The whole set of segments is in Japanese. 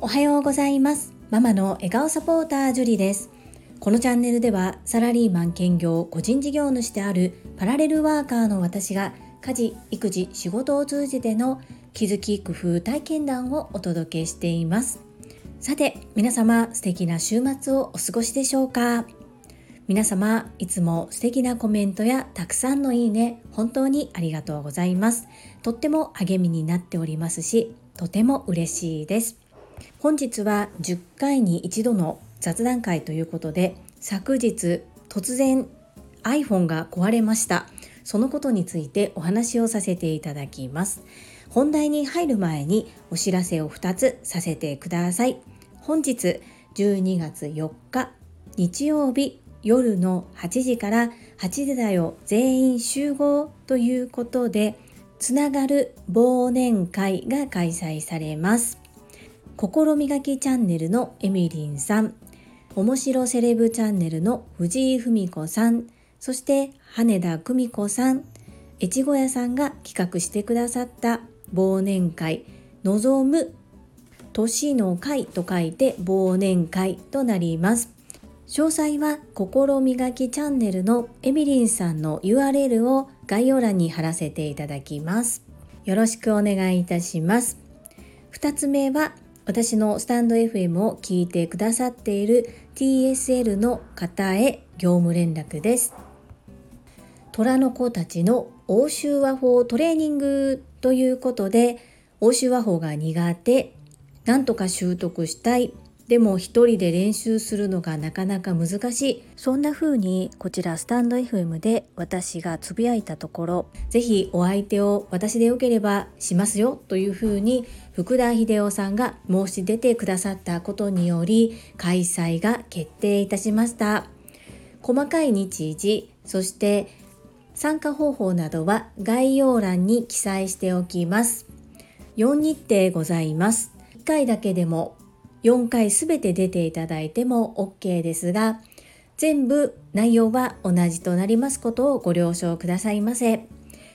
おはようございます。ママの笑顔サポータージュリです。このチャンネルではサラリーマン兼業個人事業主であるパラレルワーカーの私が家事育児仕事を通じての気づき工夫体験談をお届けしています。さて皆様素敵な週末をお過ごしでしょうか？皆様いつも素敵なコメントやたくさんのいいね本当にありがとうございます。とっても励みになっておりますしとても嬉しいです。本日は10回に一度の雑談会ということで昨日突然 iPhone が壊れました。そのことについてお話をさせていただきます。本題に入る前にお知らせを2つさせてください。本日12月4日日曜日夜の8時から8時だよ全員集合ということでつながる忘年会が開催されます。心磨きチャンネルのエミリンさん。面白セレブチャンネルの藤井文子さん。そして羽田久美子さん。越後屋さんが企画してくださった忘年会。望む年の会と書いて忘年会となります。詳細は心磨きチャンネルのエミリンさんの URL を概要欄に貼らせていただきます。よろしくお願いいたします。2つ目は私のスタンド FM を聞いてくださっている TSL の方へ業務連絡です。虎の子たちの欧州和法トレーニングということで欧州和法が苦手なんとか習得したいでも一人で練習するのがなかなか難しい。そんな風にこちらスタンド FM で私がつぶやいたところぜひお相手を私でよければしますよという風に福田秀夫さんが申し出てくださったことにより開催が決定いたしました。細かい日時そして参加方法などは概要欄に記載しておきます。4日程ございます。1回だけでも4回すべて出ていただいても OK ですが、全部内容は同じとなりますことをご了承くださいませ。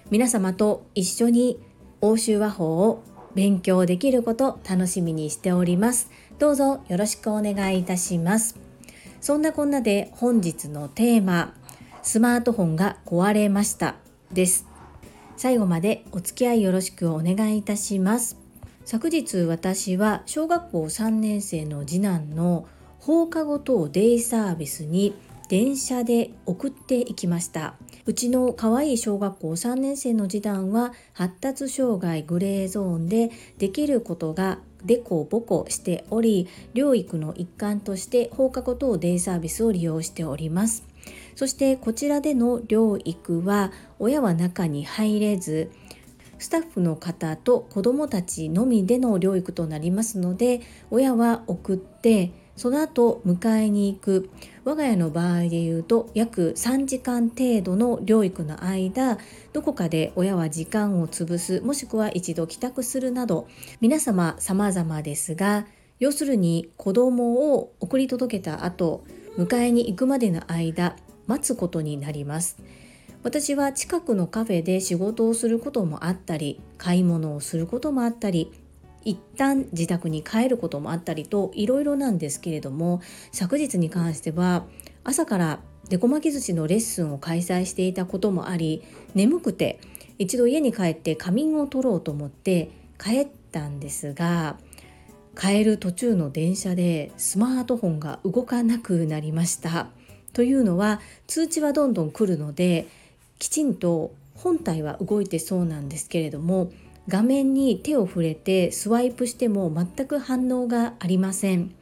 皆様と一緒に欧州和法を勉強できること楽しみにしております。どうぞよろしくお願いいたします。そんなこんなで本日のテーマ、スマートフォンが壊れましたです。最後までお付き合いよろしくお願いいたします。昨日私は小学校3年生の次男の放課後等デイサービスに電車で送っていきました。うちの可愛い小学校3年生の次男は発達障害グレーゾーンでできることがでこぼこしており療育の一環として放課後等デイサービスを利用しております。そしてこちらでの療育は親は中に入れずスタッフの方と子どもたちのみでの療育となりますので親は送ってその後迎えに行く我が家の場合でいうと約3時間程度の療育の間どこかで親は時間を潰すもしくは一度帰宅するなど皆様様々ですが要するに子供を送り届けた後迎えに行くまでの間待つことになります。私は近くのカフェで仕事をすることもあったり買い物をすることもあったり一旦自宅に帰ることもあったりといろいろなんですけれども昨日に関しては朝からデコ巻き寿司のレッスンを開催していたこともあり眠くて一度家に帰って仮眠を取ろうと思って帰ったんですが帰る途中の電車でスマートフォンが動かなくなりました。というのは通知はどんどん来るのできちんと本体は動いてそうなんですけれども画面に手を触れてスワイプしても全く反応がありません。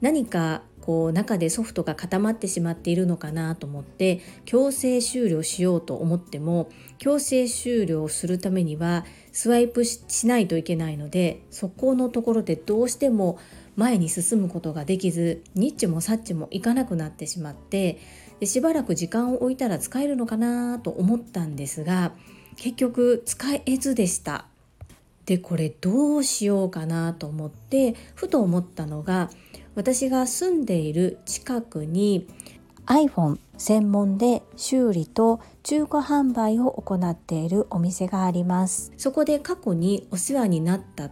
何かこう中でソフトが固まってしまっているのかなと思って強制終了しようと思っても強制終了するためにはスワイプしないといけないのでそこのところでどうしても前に進むことができずニッチもサッチもいかなくなってしまってでしばらく時間を置いたら使えるのかなと思ったんですが結局使えずでした。でこれどうしようかなと思ってふと思ったのが私が住んでいる近くに iPhone 専門で修理と中古販売を行っているお店がありますそこで過去にお世話になった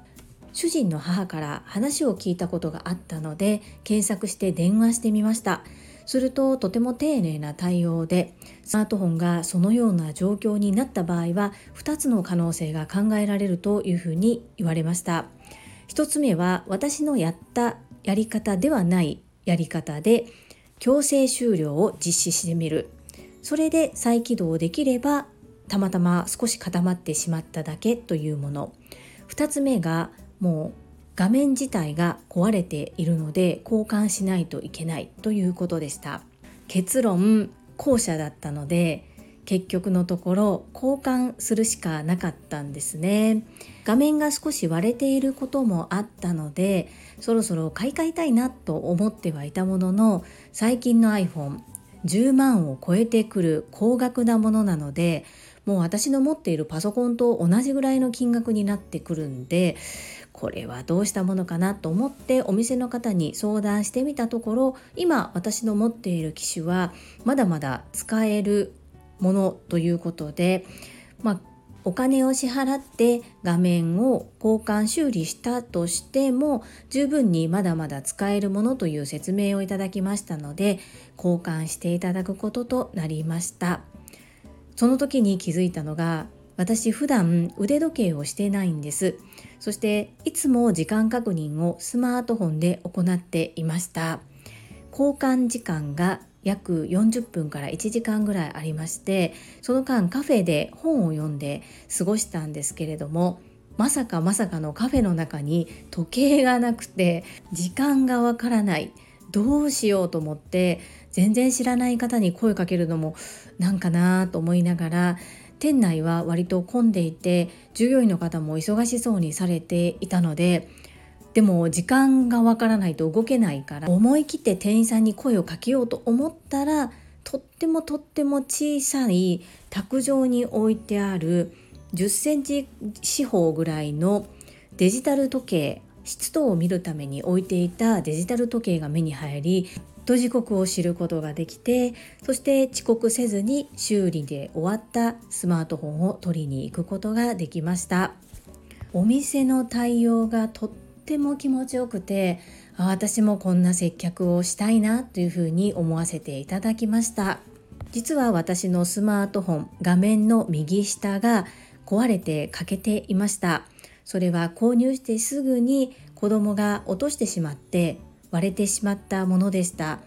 主人の母から話を聞いたことがあったので検索して電話してみましたするととても丁寧な対応でスマートフォンがそのような状況になった場合は2つの可能性が考えられるというふうに言われました。1つ目は私のやったやり方ではないやり方で強制終了を実施してみる。それで再起動できればたまたま少し固まってしまっただけというもの。2つ目がもう画面自体が壊れているので交換しないといけないということでした。結論後者だったので結局のところ交換するしかなかったんですね。画面が少し割れていることもあったのでそろそろ買い替えたいなと思ってはいたものの最近の iPhone10 万を超えてくる高額なものなのでもう私の持っているパソコンと同じぐらいの金額になってくるんでこれはどうしたものかなと思ってお店の方に相談してみたところ今私の持っている機種はまだまだ使えるものということで、まあ、お金を支払って画面を交換修理したとしても十分にまだまだ使えるものという説明をいただきましたので交換していただくこととなりました。その時に気づいたのが私普段腕時計をしてないんです。そしていつも時間確認をスマートフォンで行っていました。交換時間が約40分から1時間ぐらいありましてその間カフェで本を読んで過ごしたんですけれどもまさかまさかのカフェの中に時計がなくて時間がわからない。どうしようと思って全然知らない方に声かけるのもなんかなと思いながら店内は割と混んでいて従業員の方も忙しそうにされていたのででも時間がわからないと動けないから思い切って店員さんに声をかけようと思ったらとってもとっても小さい卓上に置いてある10センチ四方ぐらいのデジタル時計湿度を見るために置いていたデジタル時計が目に入りと時刻を知ることができてそして遅刻せずに修理で終わったスマートフォンを取りに行くことができました。お店の対応がとっても気持ちよくて私もこんな接客をしたいなというふうに思わせていただきました。実は私のスマートフォン画面の右下が壊れて欠けていました。それは購入してすぐに子供が落としてしまって割れてしまったものでした。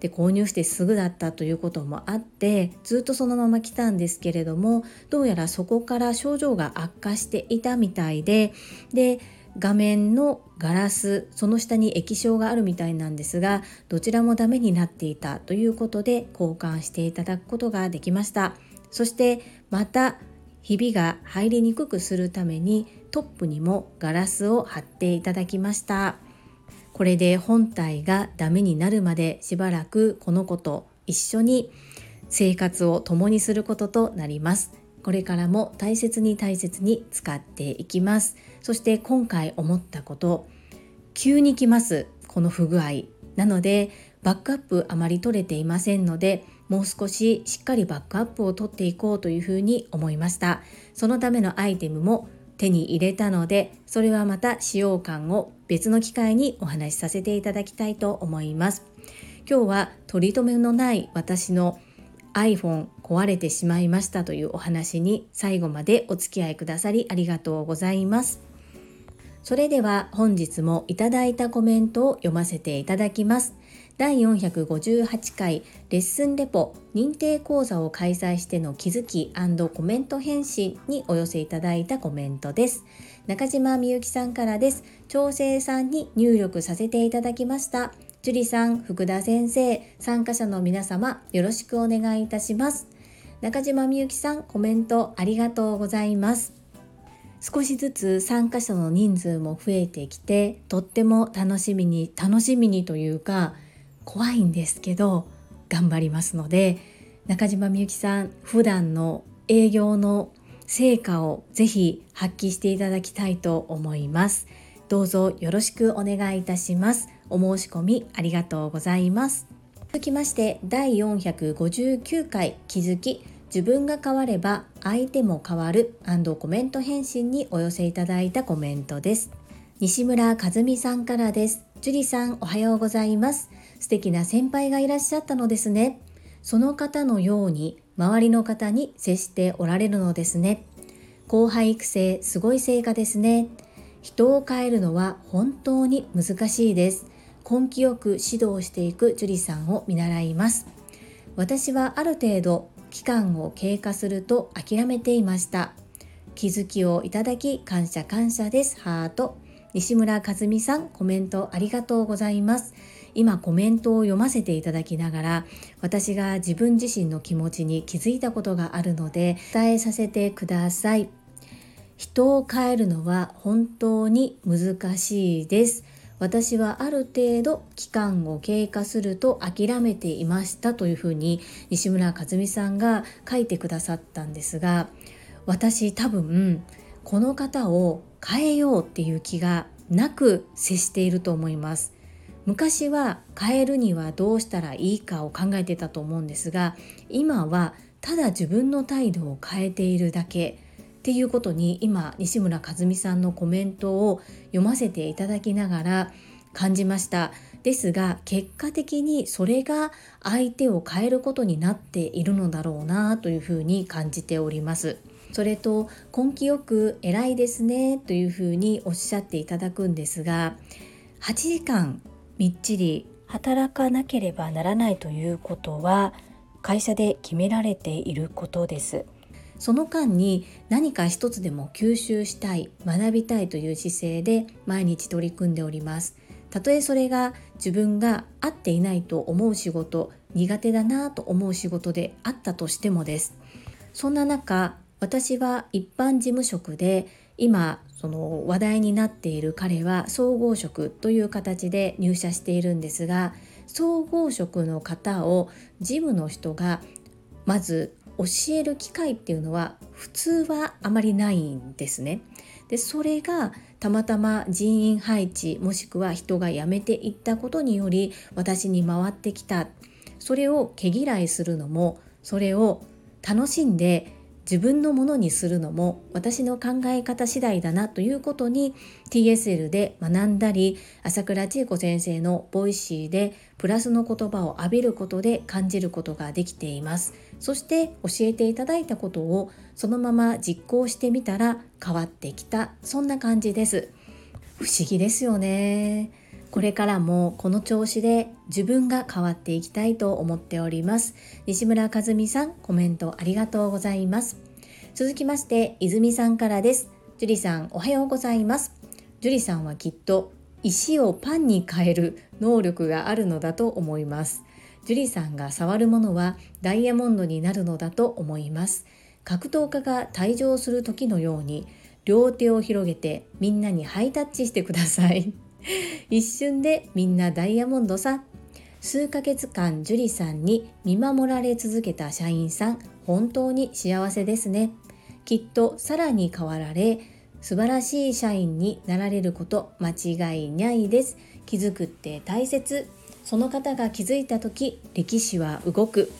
で購入してすぐだったということもあってずっとそのまま来たんですけれどもどうやらそこから症状が悪化していたみたいでで画面のガラスその下に液晶があるみたいなんですがどちらもダメになっていたということで交換していただくことができました。そしてまたひびが入りにくくするためにトップにもガラスを貼っていただきました。これで本体がダメになるまでしばらくこの子と一緒に生活を共にすることとなります。これからも大切に大切に使っていきます。そして今回思ったこと、急に来ます。この不具合。なので、バックアップあまり取れていませんので、もう少ししっかりバックアップを取っていこうというふうに思いました。そのためのアイテムも手に入れたのでそれはまた使用感を別の機会にお話しさせていただきたいと思います。今日は取り留めのない私の iPhone 壊れてしまいましたというお話に最後までお付き合いくださりありがとうございます。それでは本日もいただいたコメントを読ませていただきます。第458回レッスンレポ認定講座を開催しての気づきコメント返信にお寄せいただいたコメントです。中島みゆきさんからです。調整さんに入力させていただきました。樹里さん、福田先生、参加者の皆様、よろしくお願いいたします。中島みゆきさん、コメントありがとうございます。少しずつ参加者の人数も増えてきて、とっても楽しみに、楽しみにというか、怖いんですけど頑張りますので中島みゆきさん普段の営業の成果をぜひ発揮していただきたいと思います。どうぞよろしくお願いいたします。お申し込みありがとうございます。続きまして第459回気づき自分が変われば相手も変わるコメント返信にお寄せいただいたコメントです。西村和美さんからです。樹里さんおはようございます。素敵な先輩がいらっしゃったのですね。その方のように周りの方に接しておられるのですね。後輩育成すごい成果ですね。人を変えるのは本当に難しいです。根気よく指導していく樹里さんを見習います。私はある程度期間を経過すると諦めていました。気づきをいただき感謝感謝です。ハート。西村和美さんコメントありがとうございます。今コメントを読ませていただきながら私が自分自身の気持ちに気づいたことがあるので伝えさせてください。人を変えるのは本当に難しいです。私はある程度期間を経過すると諦めていましたというふうに西村和美さんが書いてくださったんですが私多分この方を変えようっていう気がなく接していると思います。昔は変えるにはどうしたらいいかを考えてたと思うんですが今はただ自分の態度を変えているだけっていうことに今西村和美さんのコメントを読ませていただきながら感じました。ですが結果的にそれが相手を変えることになっているのだろうなというふうに感じております。それと根気よく偉いですねというふうにおっしゃっていただくんですが8時間みっちり働かなければならないということは会社で決められていることです。その間に何か一つでも吸収したい学びたいという姿勢で毎日取り組んでおります。たとえそれが自分が合っていないと思う仕事苦手だなと思う仕事であったとしてもです。そんな中私は一般事務職で今その話題になっている彼は総合職という形で入社しているんですが総合職の方を事務の人がまず教える機会っていうのは普通はあまりないんですね。でそれがたまたま人員配置もしくは人が辞めていったことにより私に回ってきたそれを毛嫌いするのもそれを楽しんで自分のものにするのも私の考え方次第だなということに TSL で学んだり朝倉千恵子先生の Voicy でプラスの言葉を浴びることで感じることができています。そして教えていただいたことをそのまま実行してみたら変わってきた。そんな感じです。不思議ですよね。これからもこの調子で自分が変わっていきたいと思っております。西村和美さん、コメントありがとうございます。続きまして、泉さんからです。樹里さん、おはようございます。樹里さんはきっと石をパンに変える能力があるのだと思います。樹里さんが触るものはダイヤモンドになるのだと思います。格闘家が退場する時のように両手を広げてみんなにハイタッチしてください。一瞬でみんなダイヤモンドさ。数ヶ月間樹里さんに見守られ続けた社員さん本当に幸せですね。きっとさらに変わられ素晴らしい社員になられること間違いないです。気づくって大切。その方が気づいた時歴史は動く。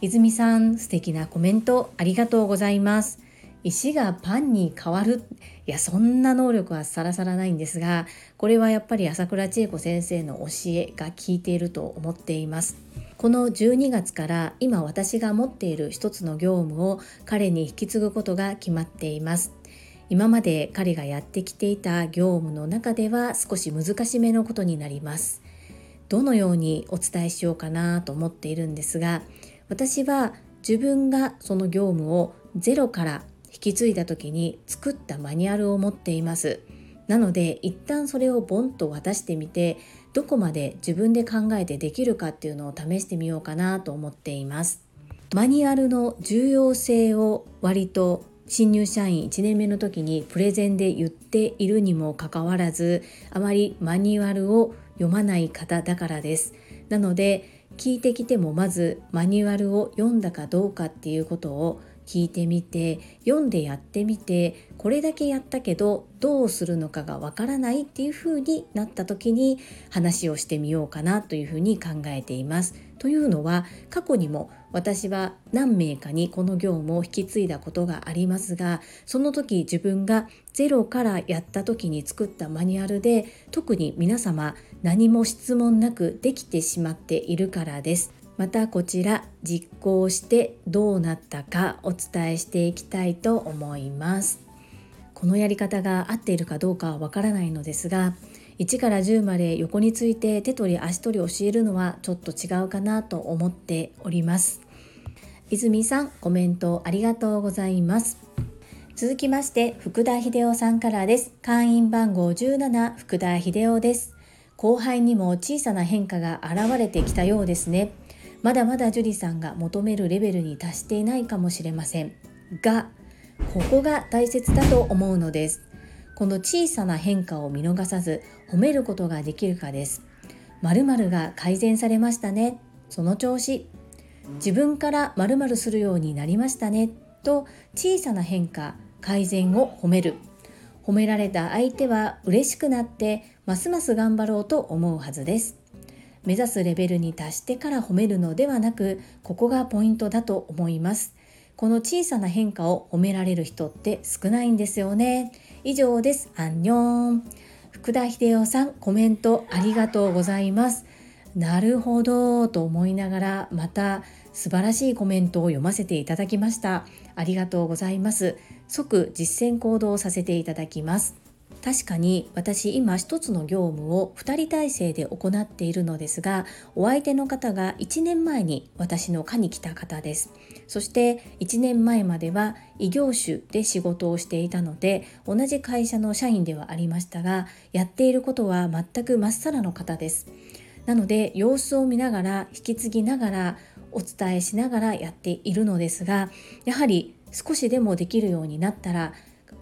泉さん素敵なコメントありがとうございます。石がパンに変わる。いやそんな能力はさらさらないんですがこれはやっぱり朝倉千恵子先生の教えが効いていると思っています。この12月から今私が持っている一つの業務を彼に引き継ぐことが決まっています。今まで彼がやってきていた業務の中では少し難しめのことになります。どのようにお伝えしようかなと思っているんですが私は自分がその業務をゼロから引き継いだ時に作ったマニュアルを持っています。なので一旦それをボンと渡してみてどこまで自分で考えてできるかっていうのを試してみようかなと思っています。マニュアルの重要性を割と新入社員1年目の時にプレゼンで言っているにもかかわらずあまりマニュアルを読まない方だからです。なので聞いてきてもまずマニュアルを読んだかどうかっていうことを聞いてみて読んでやってみてこれだけやったけどどうするのかがわからないっていう風になった時に話をしてみようかなというふうに考えています。というのは過去にも私は何名かにこの業務を引き継いだことがありますがその時自分がゼロからやった時に作ったマニュアルで特に皆様何も質問なくできてしまっているからです。またこちら実行してどうなったかお伝えしていきたいと思います。このやり方が合っているかどうかはわからないのですが1から10まで横について手取り足取り教えるのはちょっと違うかなと思っております。泉さんコメントありがとうございます。続きまして福田秀夫さんからです。会員番号17福田秀夫です。後輩にも小さな変化が現れてきたようですね。まだまだ樹里さんが求めるレベルに達していないかもしれません。がここが大切だと思うのです。この小さな変化を見逃さず褒めることができるかです。〇〇が改善されましたね。その調子。自分から〇〇するようになりましたね。と小さな変化改善を褒める。褒められた相手は嬉しくなってますます頑張ろうと思うはずです。目指すレベルに達してから褒めるのではなくここがポイントだと思いますこの小さな変化を褒められる人って少ないんですよね以上です。アンニョン。福田秀夫さん、コメントありがとうございます。なるほどと思いながらまた素晴らしいコメントを読ませていただきました。ありがとうございます。即実践行動させていただきます。確かに私今一つの業務を2人体制で行っているのですがお相手の方が1年前に私の課に来た方です。そして1年前までは異業種で仕事をしていたので同じ会社の社員ではありましたがやっていることは全くまっさらの方です。なので様子を見ながら引き継ぎながらお伝えしながらやっているのですがやはり少しでもできるようになったら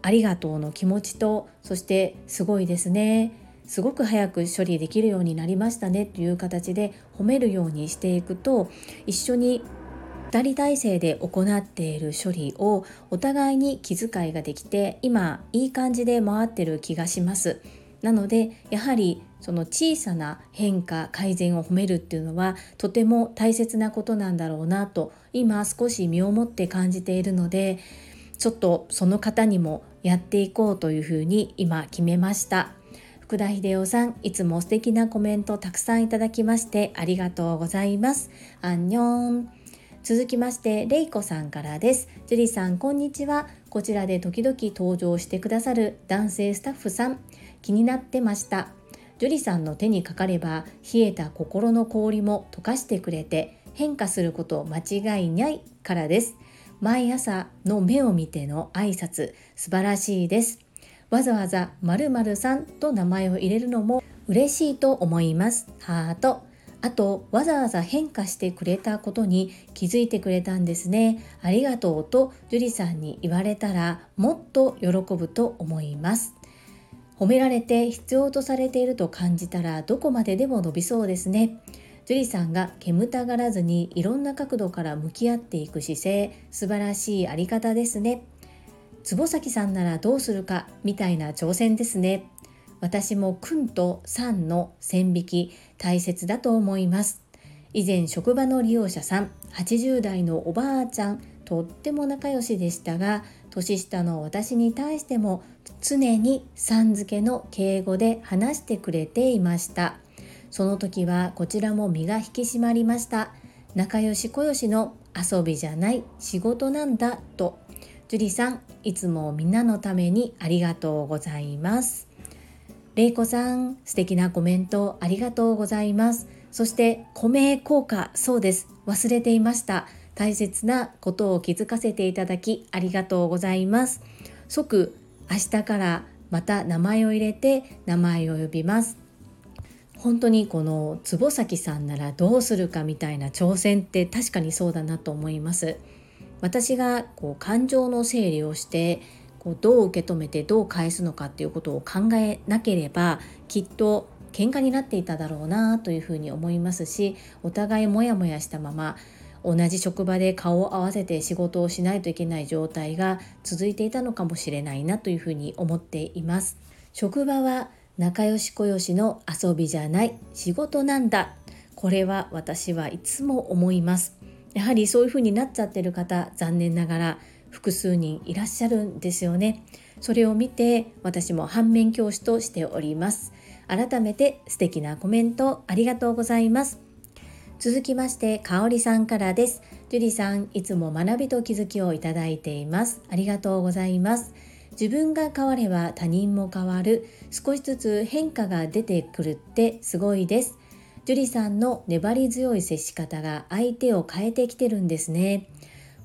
ありがとうの気持ちとそしてすごいですね。すごく早く処理できるようになりましたねという形で褒めるようにしていくと一緒に2人体制で行っている処理をお互いに気遣いができて今いい感じで回ってる気がします。なのでやはりその小さな変化改善を褒めるっていうのはとても大切なことなんだろうなと今少し身をもって感じているのでちょっとその方にもやっていこうというふうに今決めました。福田秀夫さんいつも素敵なコメントたくさんいただきましてありがとうございます。アンニョン。続きましてれいこさんからです。ジュリさんこんにちは。こちらで時々登場してくださる男性スタッフさん気になってました。ジュリさんの手にかかれば冷えた心の氷も溶かしてくれて変化すること間違いないからです。毎朝の目を見ての挨拶素晴らしいです。わざわざ〇〇さんと名前を入れるのも嬉しいと思います。ハートあとわざわざ変化してくれたことに気づいてくれたんですね。ありがとうと樹里さんに言われたらもっと喜ぶと思います。褒められて必要とされていると感じたらどこまででも伸びそうですね。樹里さんが煙たがらずにいろんな角度から向き合っていく姿勢素晴らしいあり方ですね。坪崎さんならどうするかみたいな挑戦ですね。私も君と3の線引き大切だと思います。以前職場の利用者さん80代のおばあちゃんとっても仲良しでしたが年下の私に対しても常にさん付けの敬語で話してくれていました。その時はこちらも身が引き締まりました。仲良しこよしの遊びじゃない仕事なんだと。樹里さんいつもみんなのためにありがとうございます。れいこさん素敵なコメントありがとうございます。そして米効果そうです。忘れていました。大切なことを気づかせていただきありがとうございます。即明日からまた名前を入れて名前を呼びます。本当にこの坪崎さんならどうするかみたいな挑戦って確かにそうだなと思います。私がこう感情の整理をしてこうどう受け止めてどう返すのかっていうことを考えなければきっと喧嘩になっていただろうなというふうに思いますしお互いモヤモヤしたまま同じ職場で顔を合わせて仕事をしないといけない状態が続いていたのかもしれないなというふうに思っています。職場は仲良しこよしの遊びじゃない。仕事なんだ。これは私はいつも思います。やはりそういうふうになっちゃってる方残念ながら複数人いらっしゃるんですよね。それを見て私も反面教師としております。改めて素敵なコメントありがとうございます。続きましてかおりさんからです。ジュリさんいつも学びと気づきをいただいています。ありがとうございます。自分が変われば他人も変わる。少しずつ変化が出てくるってすごいです。ジュリさんの粘り強い接し方が相手を変えてきてるんですね。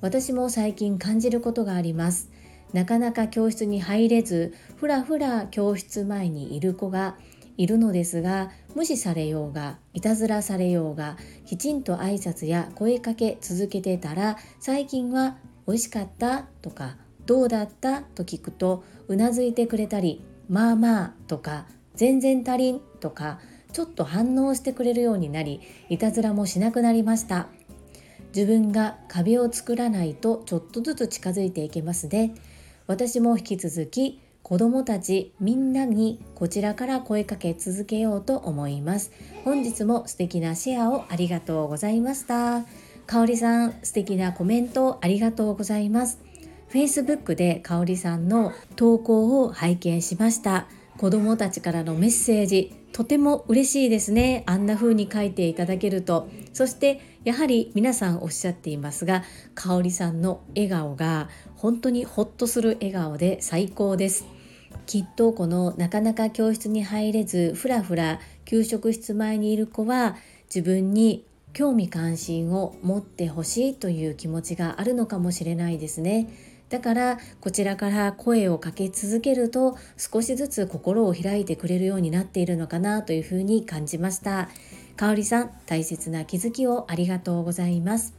私も最近感じることがあります。なかなか教室に入れずふらふら教室前にいる子がいるのですが無視されようがいたずらされようがきちんと挨拶や声かけ続けてたら最近は「美味しかった?」とか「どうだった?」と聞くとうなずいてくれたり「まあまあ」とか「全然足りん」とかちょっと反応してくれるようになりいたずらもしなくなりました。自分が壁を作らないとちょっとずつ近づいていけますね。私も引き続き子どもたちみんなにこちらから声かけ続けようと思います。本日も素敵なシェアをありがとうございました。かおりさん素敵なコメントありがとうございます。Facebook でかおりさんの投稿を拝見しました。子どもたちからのメッセージ。とても嬉しいですね。あんな風に書いていただけると。そしてやはり皆さんおっしゃっていますがかおりさんの笑顔が本当にほっとする笑顔で最高です。きっとこのなかなか教室に入れずふらふら給食室前にいる子は自分に興味関心を持ってほしいという気持ちがあるのかもしれないですね。だからこちらから声をかけ続けると少しずつ心を開いてくれるようになっているのかなというふうに感じました。かおりさん大切な気づきをありがとうございます。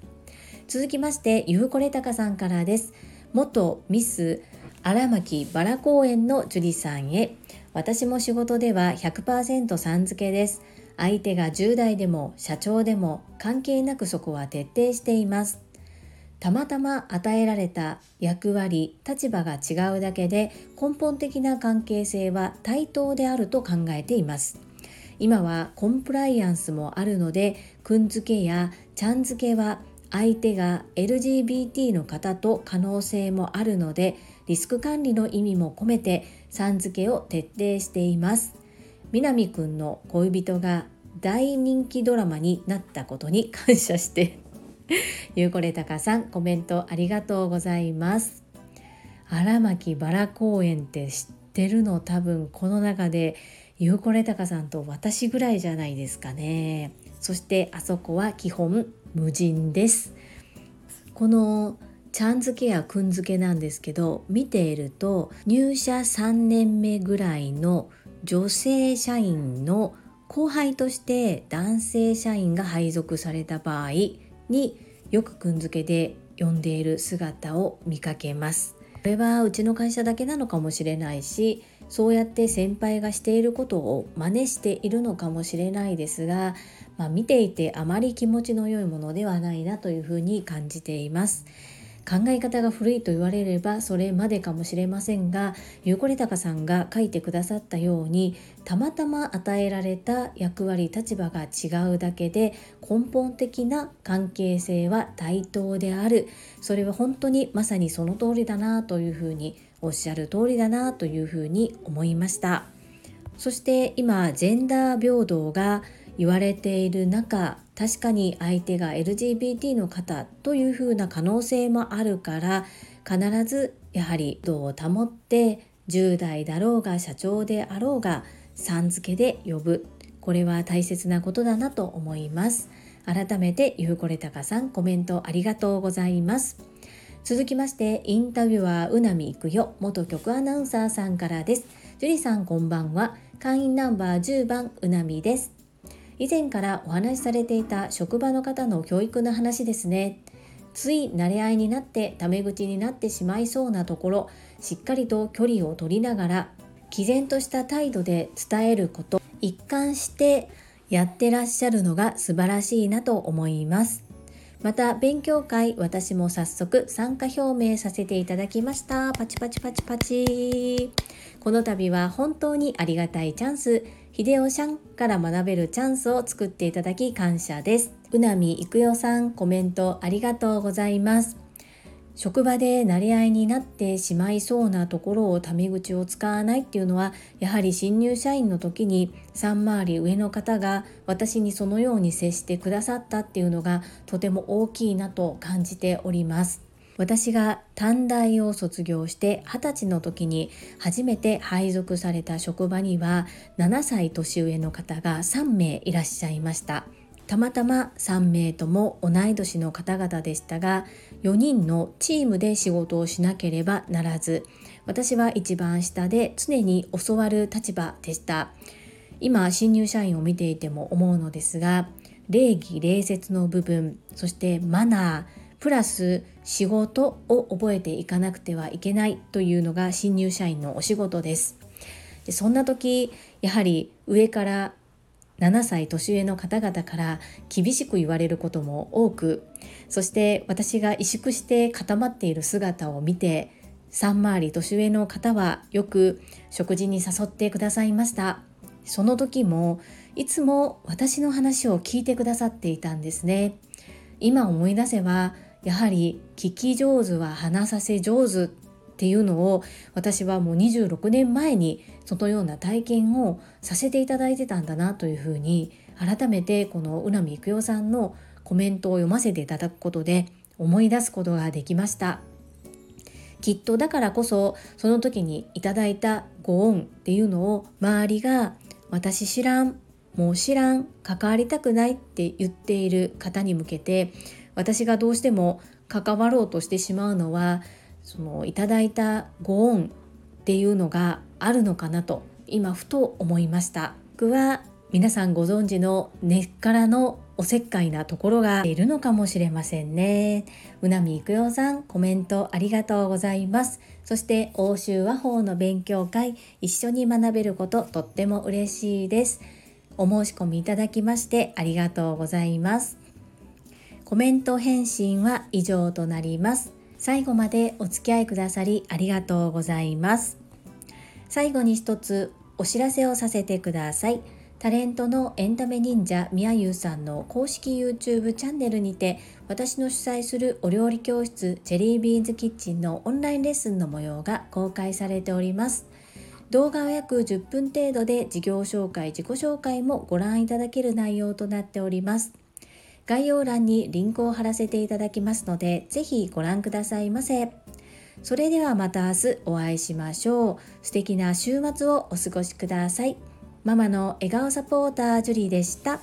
続きましてゆうこれたかさんからです。元ミス荒牧バラ公園の樹里さんへ私も仕事では100%さん付けです相手が10代でも社長でも関係なくそこは徹底していますたまたま与えられた役割立場が違うだけで根本的な関係性は対等であると考えています。今はコンプライアンスもあるのでくんづけやちゃんづけは相手が LGBT の方と可能性もあるのでリスク管理の意味も込めてさん付けを徹底しています。南くんの恋人が大人気ドラマになったことに感謝して ゆうこれたかさんコメントありがとうございます。荒牧バラ公園って知ってるの？多分この中でゆうこれたかさんと私ぐらいじゃないですかね。そしてあそこは基本無人です。このちゃんづけやくんづけなんですけど見ていると入社3年目ぐらいの女性社員の後輩として男性社員が配属された場合によくくんづけで呼んでいる姿を見かけます。これはうちの会社だけなのかもしれないしそうやって先輩がしていることを真似しているのかもしれないですが、まあ、見ていてあまり気持ちの良いものではないなというふうに感じています。考え方が古いと言われればそれまでかもしれませんがゆうこりたかさんが書いてくださったようにたまたま与えられた役割立場が違うだけで根本的な関係性は対等である。それは本当にまさにその通りだなというふうにおっしゃる通りだなというふうに思いました。そして今ジェンダー平等が言われている中確かに相手が LGBT の方というふうな可能性もあるから必ずやはり度を保って10代だろうが社長であろうがさん付けで呼ぶ。これは大切なことだなと思います。改めてゆうこれたかさんコメントありがとうございます。続きましてインタビュアーうなみいくよ元局アナウンサーさんからです。樹里さんこんばんは。会員ナンバー10番うなみです。以前からお話しされていた職場の方の教育の話ですね。つい慣れ合いになってタメ口になってしまいそうなところしっかりと距離を取りながら毅然とした態度で伝えること一貫してやってらっしゃるのが素晴らしいなと思います。また勉強会私も早速参加表明させていただきました。パチパチパチパチ。この度は本当にありがたいチャンス。秀夫ちゃんから学べるチャンスを作っていただき感謝です。うなみいくよさんコメントありがとうございます。職場で慣れ合いになってしまいそうなところをタメ口を使わないっていうのはやはり新入社員の時に3回り上の方が私にそのように接してくださったっていうのがとても大きいなと感じております。私が短大を卒業して20歳の時に初めて配属された職場には7歳年上の方が3名いらっしゃいました。たまたま3名とも同い年の方々でしたが4人のチームで仕事をしなければならず私は一番下で常に教わる立場でした。今新入社員を見ていても思うのですが礼儀礼節の部分そしてマナープラス仕事を覚えていかなくてはいけないというのが新入社員のお仕事です。でそんな時やはり上から7歳年上の方々から厳しく言われることも多くそして私が萎縮して固まっている姿を見て3回り年上の方はよく食事に誘ってくださいました。その時もいつも私の話を聞いてくださっていたんですね。今思い出せばやはり聞き上手は話させ上手っていうのを私はもう26年前にそのような体験をさせていただいてたんだなというふうに改めてこの宇波育代さんのコメントを読ませていただくことで思い出すことができました。きっとだからこそその時にいただいたご恩っていうのを周りが私知らんもう知らん関わりたくないって言っている方に向けて私がどうしても関わろうとしてしまうのはそのいただいたご恩っていうのがあるのかなと今ふと思いました。僕は皆さんご存知の根っからのおせっかいなところがいるのかもしれませんね。うなみいくよさんコメントありがとうございます。そして欧州和法の勉強会一緒に学べることとっても嬉しいです。お申し込みいただきましてありがとうございます。コメント返信は以上となります。最後までお付き合いくださりありがとうございます。最後に一つお知らせをさせてください。タレントのエンタメ忍者みやゆうさんの公式 YouTube チャンネルにて私の主催するお料理教室ジェリービーンズキッチンのオンラインレッスンの模様が公開されております。動画は約10分程度で事業紹介自己紹介もご覧いただける内容となっております。概要欄にリンクを貼らせていただきますので、ぜひご覧くださいませ。それではまた明日お会いしましょう。素敵な週末をお過ごしください。ママの笑顔サポータージュリーでした。